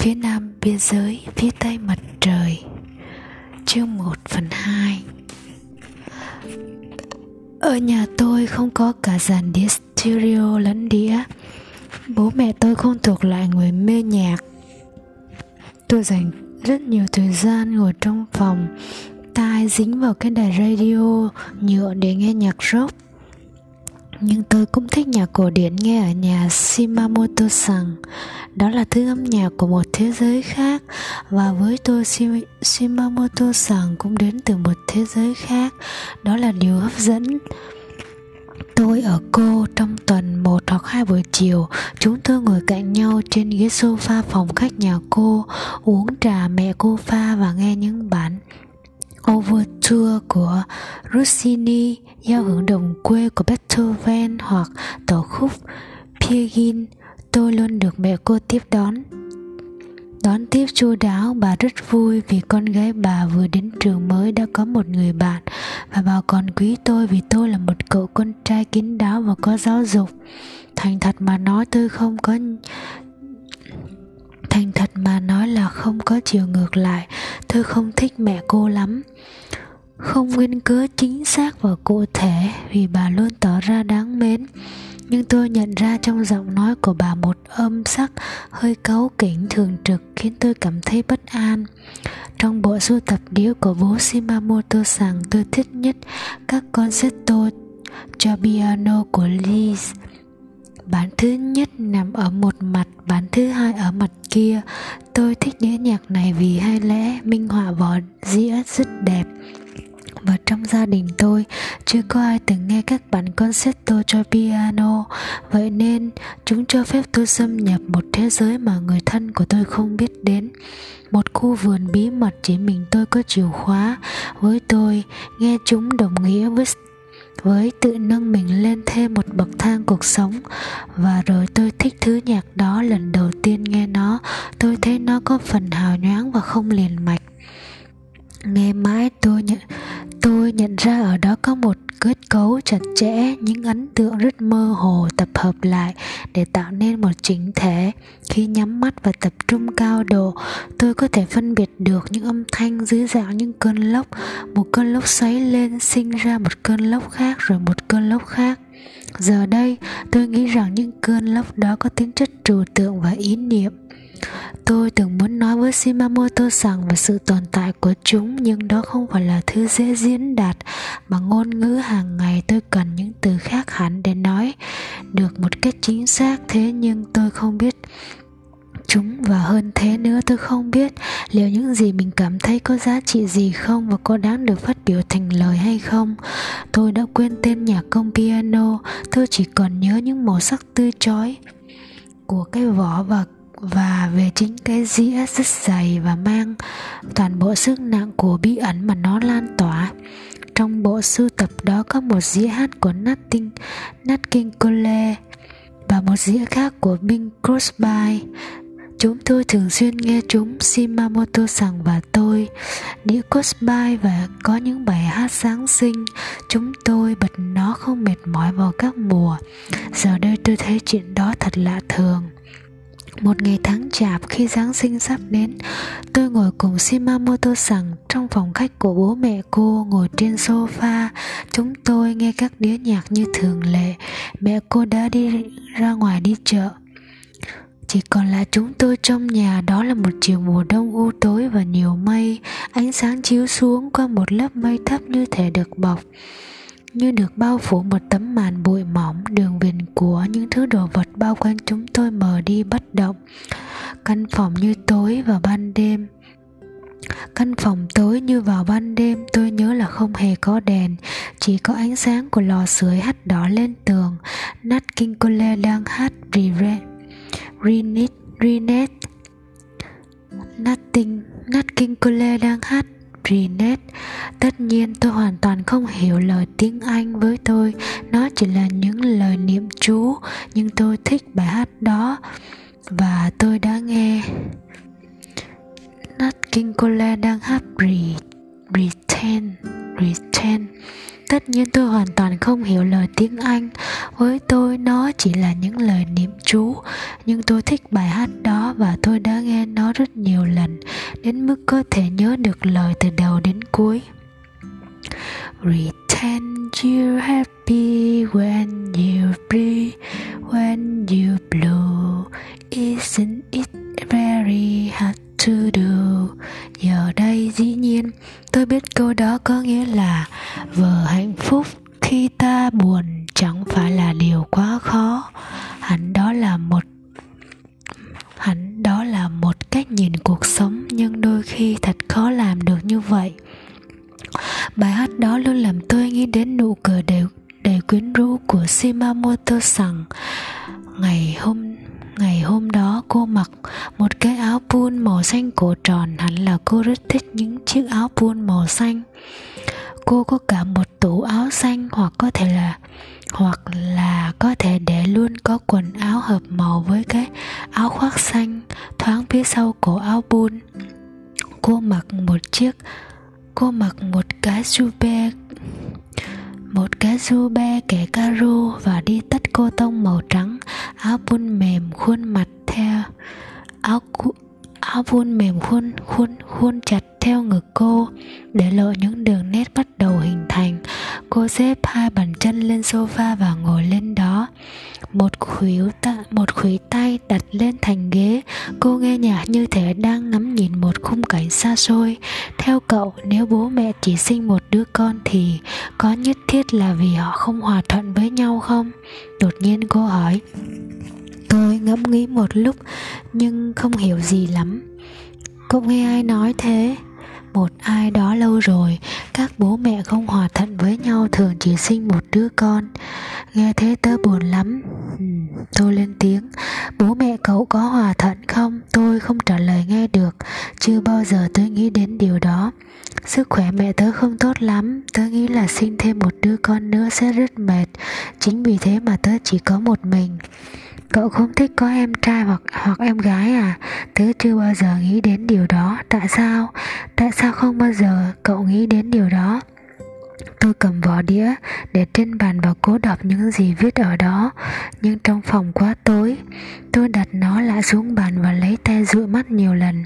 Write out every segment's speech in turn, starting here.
phía nam biên giới, phía tây mặt trời. Chương 1 phần 2 Ở nhà tôi không có cả dàn đĩa stereo lẫn đĩa. Bố mẹ tôi không thuộc lại người mê nhạc. Tôi dành rất nhiều thời gian ngồi trong phòng, Tai dính vào cái đài radio, nhựa để nghe nhạc rock. Nhưng tôi cũng thích nhạc cổ điển nghe ở nhà Shimamoto San. Đó là thứ âm nhạc của một thế giới khác và với tôi Shimamoto San cũng đến từ một thế giới khác. Đó là điều hấp dẫn. Tôi ở cô trong tuần một hoặc hai buổi chiều Chúng tôi ngồi cạnh nhau trên ghế sofa phòng khách nhà cô Uống trà mẹ cô pha và nghe những bản Overture của Rossini, giao hưởng đồng quê của Beethoven hoặc tổ khúc Piegin, tôi luôn được mẹ cô tiếp đón. Đón tiếp chu đáo, bà rất vui vì con gái bà vừa đến trường mới đã có một người bạn và bà còn quý tôi vì tôi là một cậu con trai kín đáo và có giáo dục. Thành thật mà nói tôi không có thành thật mà nói là không có chiều ngược lại tôi không thích mẹ cô lắm không nguyên cớ chính xác và cụ thể vì bà luôn tỏ ra đáng mến nhưng tôi nhận ra trong giọng nói của bà một âm sắc hơi cấu kỉnh thường trực khiến tôi cảm thấy bất an. Trong bộ sưu tập đĩa của bố Shimamoto rằng tôi thích nhất các concerto cho piano của Liszt bản thứ nhất nằm ở một mặt bản thứ hai ở mặt kia. Tôi thích đĩa nhạc này vì hai lẽ minh họa vỏ dĩa rất đẹp và trong gia đình tôi, chưa có ai từng nghe các bản concerto cho piano. Vậy nên, chúng cho phép tôi xâm nhập một thế giới mà người thân của tôi không biết đến. Một khu vườn bí mật chỉ mình tôi có chìa khóa. Với tôi, nghe chúng đồng nghĩa với với tự nâng mình lên thêm một bậc thang cuộc sống. Và rồi tôi thích thứ nhạc đó lần đầu tiên nghe nó. Tôi thấy nó có phần hào nhoáng và không liền mạch. Nghe mãi tôi nhận nhận ra ở đó có một kết cấu chặt chẽ, những ấn tượng rất mơ hồ tập hợp lại để tạo nên một chỉnh thể. Khi nhắm mắt và tập trung cao độ, tôi có thể phân biệt được những âm thanh dưới dạng những cơn lốc. Một cơn lốc xoáy lên sinh ra một cơn lốc khác, rồi một cơn lốc khác. Giờ đây, tôi nghĩ rằng những cơn lốc đó có tính chất trừu tượng và ý niệm. Tôi từng muốn nói với Shimamoto rằng về sự tồn tại của chúng nhưng đó không phải là thứ dễ diễn đạt bằng ngôn ngữ hàng ngày tôi cần những từ khác hẳn để nói được một cách chính xác. Thế nhưng tôi không biết chúng và hơn thế nữa tôi không biết liệu những gì mình cảm thấy có giá trị gì không và có đáng được phát biểu thành lời hay không. Tôi đã quên tên nhạc công piano, tôi chỉ còn nhớ những màu sắc tươi chói của cái vỏ và và về chính cái dĩa rất dày và mang toàn bộ sức nặng của bí ẩn mà nó lan tỏa. Trong bộ sưu tập đó có một dĩa hát của Nat, Nat King Cole và một dĩa khác của Bing Crosby. Chúng tôi thường xuyên nghe chúng Shimamoto San và tôi Đĩa Crosby và có những bài hát sáng sinh. Chúng tôi bật nó không mệt mỏi vào các mùa. Giờ đây tôi thấy chuyện đó thật lạ thường một ngày tháng chạp khi Giáng sinh sắp đến, tôi ngồi cùng Shimamoto rằng trong phòng khách của bố mẹ cô ngồi trên sofa. Chúng tôi nghe các đĩa nhạc như thường lệ. Mẹ cô đã đi ra ngoài đi chợ. Chỉ còn là chúng tôi trong nhà đó là một chiều mùa đông u tối và nhiều mây Ánh sáng chiếu xuống qua một lớp mây thấp như thể được bọc như được bao phủ một tấm màn bụi mỏng đường viền của những thứ đồ vật bao quanh chúng tôi mờ đi bất động. Căn phòng như tối vào ban đêm. Căn phòng tối như vào ban đêm, tôi nhớ là không hề có đèn, chỉ có ánh sáng của lò sưởi hắt đỏ lên tường. Nát kinh cô cole đang hát renit renet nothing kinh cô cole đang hát Rinet Tất nhiên tôi hoàn toàn không hiểu lời tiếng Anh với tôi. Nó chỉ là những lời niệm chú Nhưng tôi thích bài hát đó. Và tôi đã nghe Nat King Cole đang hát Pretend tất nhiên tôi hoàn toàn không hiểu lời tiếng anh. Với tôi nó chỉ là những lời niệm chú. Nhưng tôi thích bài hát đó và tôi đã nghe nó rất nhiều lần đến mức có thể nhớ được lời từ đầu đến cuối. Pretend you're happy when you breathe, màu xanh cổ tròn, hẳn là cô rất thích những chiếc áo buôn màu xanh. Cô có cả một tủ áo xanh hoặc có thể là, hoặc là có thể để luôn có quần áo hợp màu với cái áo khoác xanh thoáng phía sau cổ áo pun cô mặc một chiếc, cô mặc một cái jube, một cái jube kẻ caro và đi tất cô tông màu trắng, áo bun mềm khuôn mặt theo áo áo vun mềm khuôn khuôn khuôn chặt theo ngực cô để lộ những đường nét bắt đầu hình thành. Cô xếp hai bàn chân lên sofa và ngồi lên đó. Một khuỷu ta, một khuỷu tay đặt lên thành ghế. Cô nghe nhạc như thể đang ngắm nhìn một khung cảnh xa xôi. Theo cậu nếu bố mẹ chỉ sinh một đứa con thì có nhất thiết là vì họ không hòa thuận với nhau không? Đột nhiên cô hỏi ngẫm nghĩ một lúc nhưng không hiểu gì lắm. Cậu nghe ai nói thế? Một ai đó lâu rồi các bố mẹ không hòa thuận với nhau thường chỉ sinh một đứa con. Nghe thế tớ buồn lắm. Ừ, tôi lên tiếng, bố mẹ cậu có hòa thuận không tôi không trả lời nghe được, chưa bao giờ tôi nghĩ đến điều đó sức khỏe mẹ tớ không tốt lắm, tớ nghĩ là sinh thêm một đứa con nữa sẽ rất mệt chính vì thế mà tớ chỉ có một mình Cậu không thích có em trai hoặc hoặc em gái à? Tớ chưa bao giờ nghĩ đến điều đó. Tại sao? Tại sao không bao giờ cậu nghĩ đến điều đó? Tôi cầm vỏ đĩa để trên bàn và cố đọc những gì viết ở đó. Nhưng trong phòng quá tối, Tôi đặt nó lại xuống bàn và lấy tay dụi mắt nhiều lần.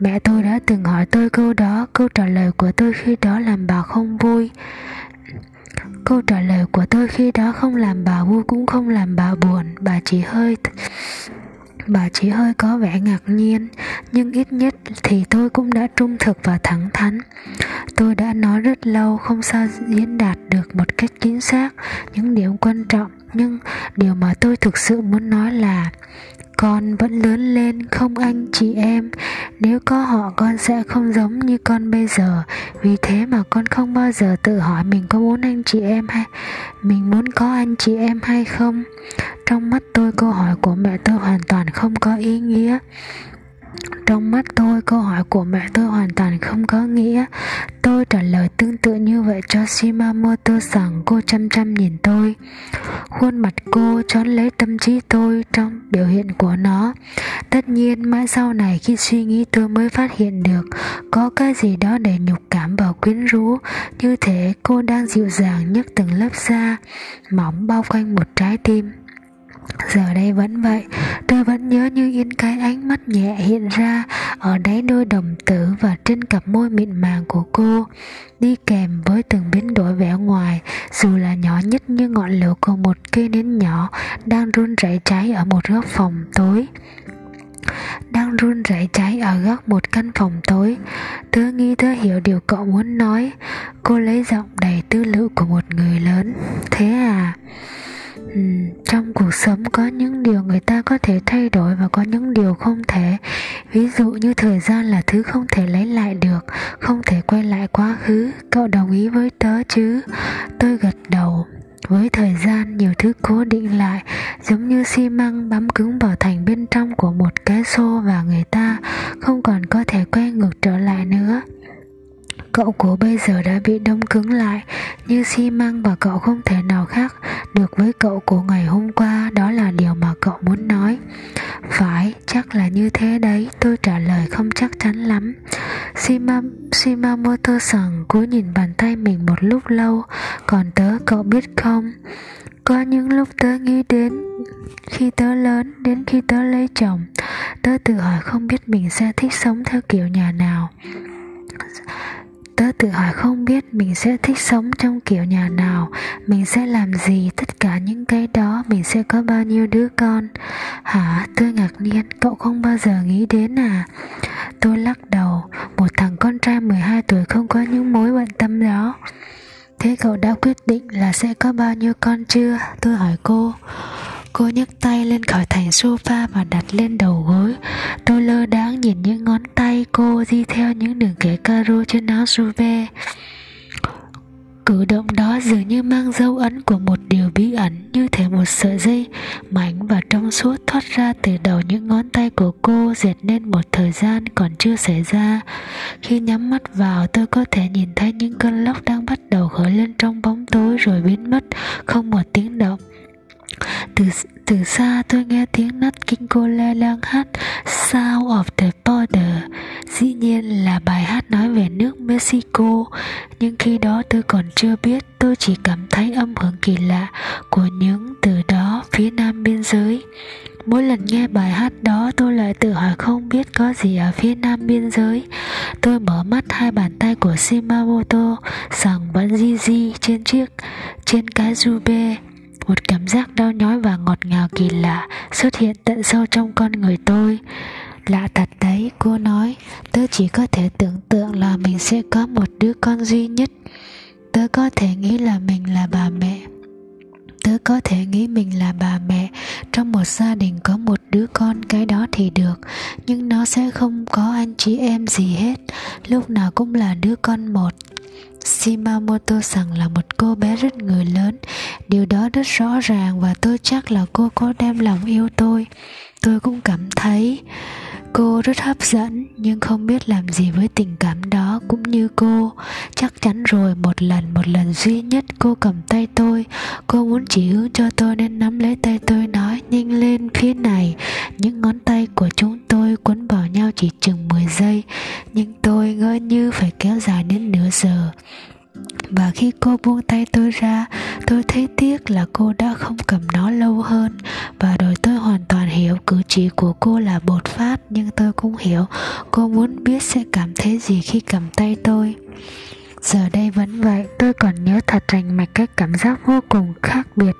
Mẹ tôi đã từng hỏi tôi câu đó. Câu trả lời của tôi khi đó làm bà không vui. Câu trả lời của tôi khi đó không làm bà vui cũng không làm bà buồn. Bà chỉ hơi Bà chỉ hơi có vẻ ngạc nhiên, Nhưng ít nhất thì tôi cũng đã trung thực và thẳng thắn. Tôi đã nói rất lâu không sao diễn đạt được một cách chính xác những điểm quan trọng, Nhưng điều mà tôi thực sự muốn nói là con vẫn lớn lên không anh chị em. Nếu có họ, con sẽ không giống như con bây giờ. Vì thế mà con không bao giờ tự hỏi mình có muốn anh chị em hay, mình muốn có anh chị em hay không trong mắt tôi, câu hỏi của mẹ tôi hoàn toàn không có ý nghĩa. Trong mắt tôi, câu hỏi của mẹ tôi hoàn toàn không có nghĩa. Tôi trả lời tương tự như vậy cho shimamoto rằng cô chăm chăm nhìn tôi. Khuôn mặt cô trón lấy tâm trí tôi trong biểu hiện của nó. Tất nhiên, mãi sau này khi suy nghĩ tôi mới phát hiện được có cái gì đó để nhục cảm và quyến rũ. Như thế, cô đang dịu dàng nhấc từng lớp da mỏng bao quanh một trái tim. Giờ đây vẫn vậy, tôi vẫn nhớ như in cái ánh mắt nhẹ hiện ra ở đáy đôi đồng tử và trên cặp môi mịn màng của cô, đi kèm với từng biến đổi vẻ ngoài, dù là nhỏ nhất như ngọn lửa của một cây nến nhỏ đang run rẩy cháy ở một góc phòng tối. Đang run rẩy cháy ở góc một căn phòng tối. Tớ nghĩ tớ hiểu điều cậu muốn nói. Cô lấy giọng đầy tư lự của một người lớn. Thế à? Ừ, trong cuộc sống có những điều người ta có thể thay đổi và có những điều không thể. Ví dụ như thời gian là thứ không thể lấy lại được không thể quay lại quá khứ. Cậu đồng ý với tớ chứ? Tôi gật đầu. Với thời gian nhiều thứ cố định lại giống như xi măng bám cứng vào thành bên trong của một cái xô và người ta không còn có thể quay ngược trở lại nữa. Cậu của bây giờ đã bị đông cứng lại như xi măng và cậu không thể nào khác được với cậu của ngày hôm qua đó là điều mà cậu muốn nói. Phải chắc là như thế đấy tôi trả lời không chắc chắn lắm. Shima, shimamoto sẵn cúi nhìn bàn tay mình một lúc lâu còn tớ cậu biết không? Có những lúc tớ nghĩ đến khi tớ lớn đến khi tớ lấy chồng tớ tự hỏi không biết mình sẽ thích sống theo kiểu nhà nào tớ tự hỏi không biết mình sẽ thích sống trong kiểu nhà nào, mình sẽ làm gì, tất cả những cái đó mình sẽ có bao nhiêu đứa con. Hả? Tôi ngạc nhiên, cậu không bao giờ nghĩ đến à? Tôi lắc đầu, một thằng con trai 12 tuổi không có những mối bận tâm đó. Thế cậu đã quyết định là sẽ có bao nhiêu con chưa? Tôi hỏi cô. Cô nhấc tay lên khỏi thành sofa và đặt lên đầu gối lơ đáng nhìn những ngón tay cô di theo những đường kẻ caro trên áo suve Cử động đó dường như mang dấu ấn của một điều bí ẩn, Như thể một sợi dây mảnh và trong suốt thoát ra từ đầu những ngón tay của cô Diệt nên một thời gian còn chưa xảy ra. Khi nhắm mắt vào, tôi có thể nhìn thấy những cơn lốc đang bắt đầu khởi lên trong bóng tối rồi biến mất Không một tiếng động. Từ từ xa tôi nghe tiếng nát kinh cô le đang hát, Sound of the Border. Dĩ nhiên là bài hát nói về nước Mexico. Nhưng khi đó tôi còn chưa biết, Tôi chỉ cảm thấy âm hưởng kỳ lạ Của những từ đó phía nam biên giới. Mỗi lần nghe bài hát đó, tôi lại tự hỏi không biết có gì ở phía nam biên giới. Tôi mở mắt, hai bàn tay của Shimamoto sẵn vẫn di di trên chiếc, trên cái rube một cảm giác đau nhói và ngọt ngào kỳ lạ xuất hiện tận sâu trong con người tôi. Lạ thật đấy, cô nói. Tớ chỉ có thể tưởng tượng là mình sẽ có một đứa con duy nhất. Tớ có thể nghĩ là mình là bà mẹ. Tớ có thể nghĩ mình là bà mẹ. Trong một gia đình có một đứa con, cái đó thì được. Nhưng nó sẽ không có anh chị em gì hết. Lúc nào cũng là đứa con một. Shimamoto rằng là một cô bé rất người lớn. Điều đó rất rõ ràng và tôi chắc là cô có đem lòng yêu tôi. Tôi cũng cảm thấy cô rất hấp dẫn, nhưng không biết làm gì với tình cảm đó cũng như cô. Chắc chắn rồi, một lần một lần duy nhất cô cầm tay tôi. Cô muốn chỉ hướng cho tôi nên nắm lấy tay tôi nói, nhanh lên phía này. Những ngón tay của chúng tôi quấn vào nhau chỉ chừng 10 giây, nhưng tôi ngỡ như phải kéo dài đến nửa giờ và khi cô buông tay tôi ra, tôi thấy tiếc là cô đã không cầm nó lâu hơn. Và rồi tôi hoàn toàn hiểu cử chỉ của cô là bột phát, nhưng tôi cũng hiểu cô muốn biết sẽ cảm thấy gì khi cầm tay tôi giờ đây vẫn vậy, tôi còn nhớ thật rành mạch cái cảm giác vô cùng khác biệt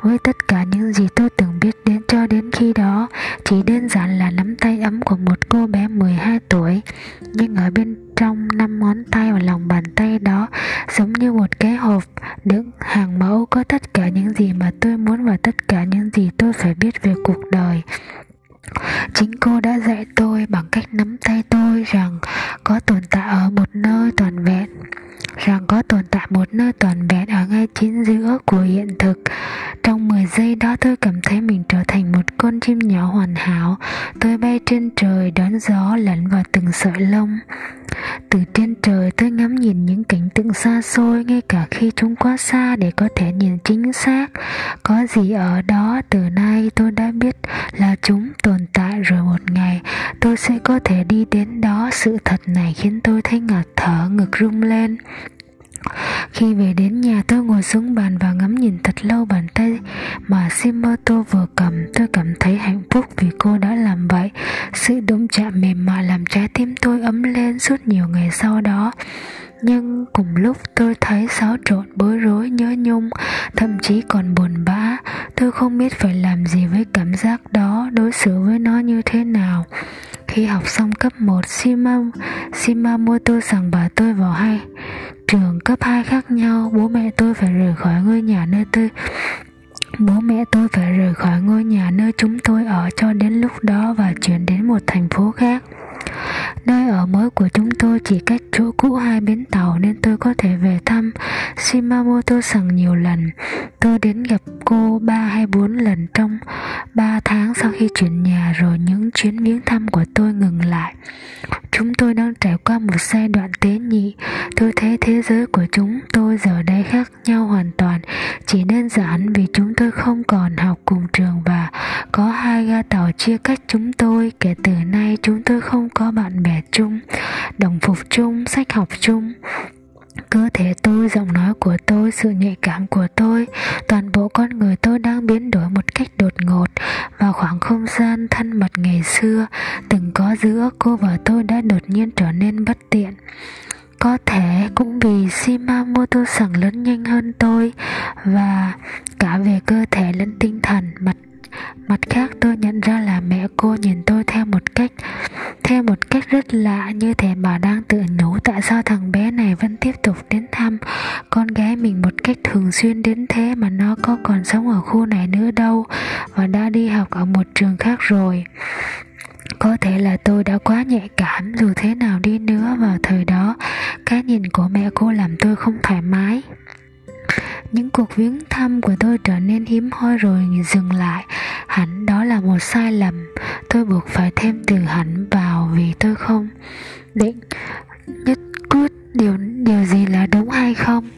với tất cả những gì tôi từng biết đến cho đến khi đó. Chỉ đơn giản là nắm tay ấm của một cô bé 12 tuổi, nhưng ở bên trong năm ngón tay và lòng bàn tay đó, giống như một cái hộp đựng hàng mẫu có tất cả những gì mà tôi muốn và tất cả những gì tôi phải biết về cuộc đời. Chính cô đã dạy tôi bằng cách nắm tay tôi rằng có tồn tại ở một nơi toàn vẹn rằng có tồn tại một nơi toàn vẹn ở ngay chính giữa của hiện thực. Trong 10 giây đó tôi cảm thấy mình trở thành một con chim nhỏ hoàn hảo. Tôi bay trên trời đón gió lẫn vào từng sợi lông. Từ trên trời tôi ngắm nhìn những cảnh tượng xa xôi, ngay cả khi chúng quá xa để có thể nhìn chính xác. Có gì ở đó, từ nay tôi đã biết là chúng tồn tại rồi một ngày. Tôi sẽ có thể đi đến đó. Sự thật này khiến tôi thấy ngạt thở, ngực rung lên khi về đến nhà tôi ngồi xuống bàn và ngắm nhìn thật lâu bàn tay mà Shimoto vừa cầm. Tôi cảm thấy hạnh phúc vì cô đã làm vậy. Sự đụng chạm mềm mại làm trái tim tôi ấm lên suốt nhiều ngày sau đó. Nhưng cùng lúc tôi thấy xáo trộn bối rối nhớ nhung thậm chí còn buồn bã. Tôi không biết phải làm gì với cảm giác đó đối xử với nó như thế nào. Khi học xong cấp 1 Shima, Shimamoto rằng bà tôi vào hai trường cấp 2 khác nhau bố mẹ tôi phải rời khỏi ngôi nhà nơi tôi, Bố mẹ tôi phải rời khỏi ngôi nhà nơi chúng tôi ở cho đến lúc đó và chuyển đến một thành phố khác. Nơi ở mới của chúng tôi chỉ cách chỗ cũ hai bến tàu nên tôi có thể về thăm Shimamoto Sằng nhiều lần. Tôi đến gặp cô ba hay bốn lần trong Ba tháng sau khi chuyển nhà rồi những chuyến viếng thăm của tôi ngừng lại. Chúng tôi đang trải qua một giai đoạn tế nhị. Tôi thấy thế giới của chúng tôi giờ đây khác nhau hoàn toàn. Chỉ đơn giản vì chúng tôi không còn học cùng trường và có hai ga tàu chia cách chúng tôi Kể từ nay chúng tôi không có bạn bè chung, đồng phục chung, sách học chung. Cơ thể tôi giọng nói của tôi sự nhạy cảm của tôi toàn bộ con người tôi đang biến đổi một cách đột ngột. Và khoảng không gian thân mật ngày xưa từng có giữa cô và tôi đã đột nhiên trở nên bất tiện. Có thể cũng vì Shimamoto sẵn lớn nhanh hơn tôi và cả về cơ thể lẫn tinh thần mặt mặt khác, tôi nhận ra là mẹ cô nhìn tôi theo một cách, theo một cách rất lạ như thể bà đang tự nhủ tại sao thằng bé này vẫn tiếp tục đến thăm con gái mình một cách thường xuyên đến thế mà nó có còn sống ở khu này nữa đâu và đã đi học ở một trường khác rồi. Có thể là tôi đã quá nhạy cảm, dù thế nào đi nữa vào thời đó, cái nhìn của mẹ cô làm tôi không thoải mái những cuộc viếng thăm của tôi trở nên hiếm hoi rồi dừng lại. Hẳn đó là một sai lầm. Tôi buộc phải thêm từ hẳn vào vì tôi không định nhất quyết điều điều gì là đúng hay không.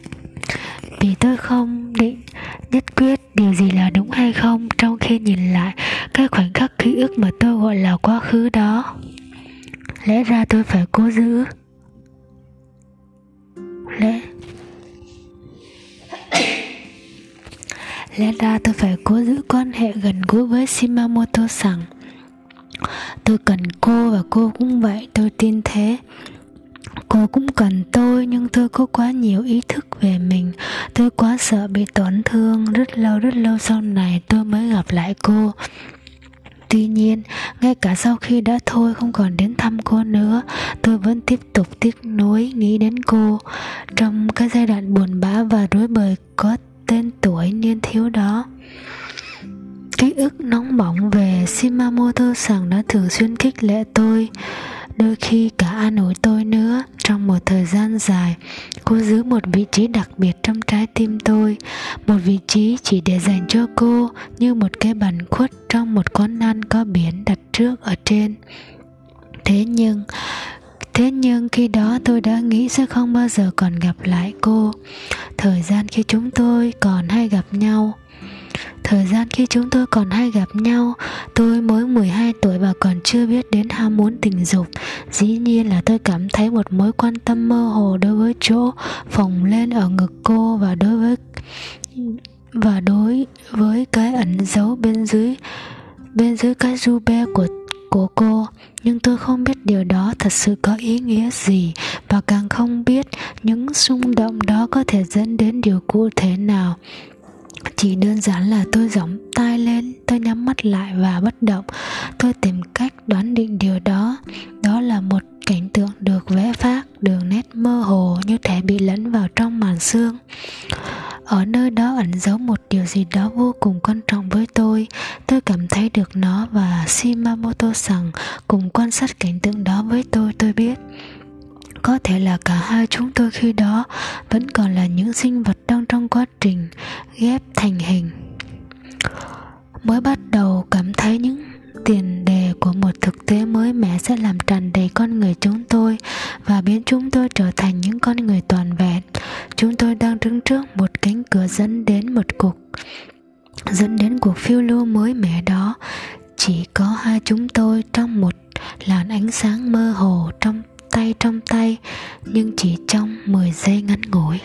Vì tôi không định nhất quyết điều gì là đúng hay không trong khi nhìn lại cái khoảnh khắc ký ức mà tôi gọi là quá khứ đó. Lẽ ra tôi phải cố giữ. Lẽ Lẽ ra tôi phải cố giữ quan hệ gần gũi với Shimamoto rằng Tôi cần cô và cô cũng vậy, tôi tin thế. Cô cũng cần tôi nhưng tôi có quá nhiều ý thức về mình. Tôi quá sợ bị tổn thương. Rất lâu rất lâu sau này tôi mới gặp lại cô. Tuy nhiên, ngay cả sau khi đã thôi không còn đến thăm cô nữa, tôi vẫn tiếp tục tiếc nuối nghĩ đến cô. Trong cái giai đoạn buồn bã và rối bời có tên tuổi niên thiếu đó. Ký ức nóng bỏng về Shimamoto rằng đã thường xuyên khích lệ tôi. Đôi khi cả an ủi tôi nữa. Trong một thời gian dài, cô giữ một vị trí đặc biệt trong trái tim tôi. Một vị trí chỉ để dành cho cô, như một cái bàn khuất trong một quán ăn có biển đặt trước ở trên. Thế nhưng thế nhưng khi đó tôi đã nghĩ sẽ không bao giờ còn gặp lại cô. Thời gian khi chúng tôi còn hay gặp nhau. Thời gian khi chúng tôi còn hay gặp nhau, Tôi mới 12 tuổi và còn chưa biết đến ham muốn tình dục. Dĩ nhiên là tôi cảm thấy một mối quan tâm mơ hồ đối với chỗ phồng lên ở ngực cô Và đối với, và đối với cái ẩn giấu bên dưới bên dưới cái du be của của cô, nhưng tôi không biết điều đó thật sự có ý nghĩa gì và càng không biết những xung động đó có thể dẫn đến điều cụ thể nào. Chỉ đơn giản là tôi gióng tai lên, tôi nhắm mắt lại và bất động. Tôi tìm cách đoán định điều đó. Đó là một cảnh tượng được vẽ phát đường nét mơ hồ như thể bị lẫn vào trong màn xương ở nơi đó ẩn giấu một điều gì đó vô cùng quan trọng với tôi. Tôi cảm thấy được nó và shimamoto rằng cùng quan sát cảnh tượng đó với tôi tôi biết. Có thể là cả hai chúng tôi khi đó vẫn còn là những sinh vật đang trong quá trình ghép thành hình. Mới bắt đầu cảm thấy những tiền đề của một thực tế mới mẻ sẽ làm tràn đầy con người chúng tôi và biến chúng tôi trở thành những con người toàn vẹn. Chúng tôi đang đứng trước một cánh cửa dẫn đến một cuộc, dẫn đến cuộc phiêu lưu mới mẻ đó. Chỉ có hai chúng tôi trong một làn ánh sáng mơ hồ trong tay trong tay, nhưng chỉ trong 10 giây ngắn ngủi.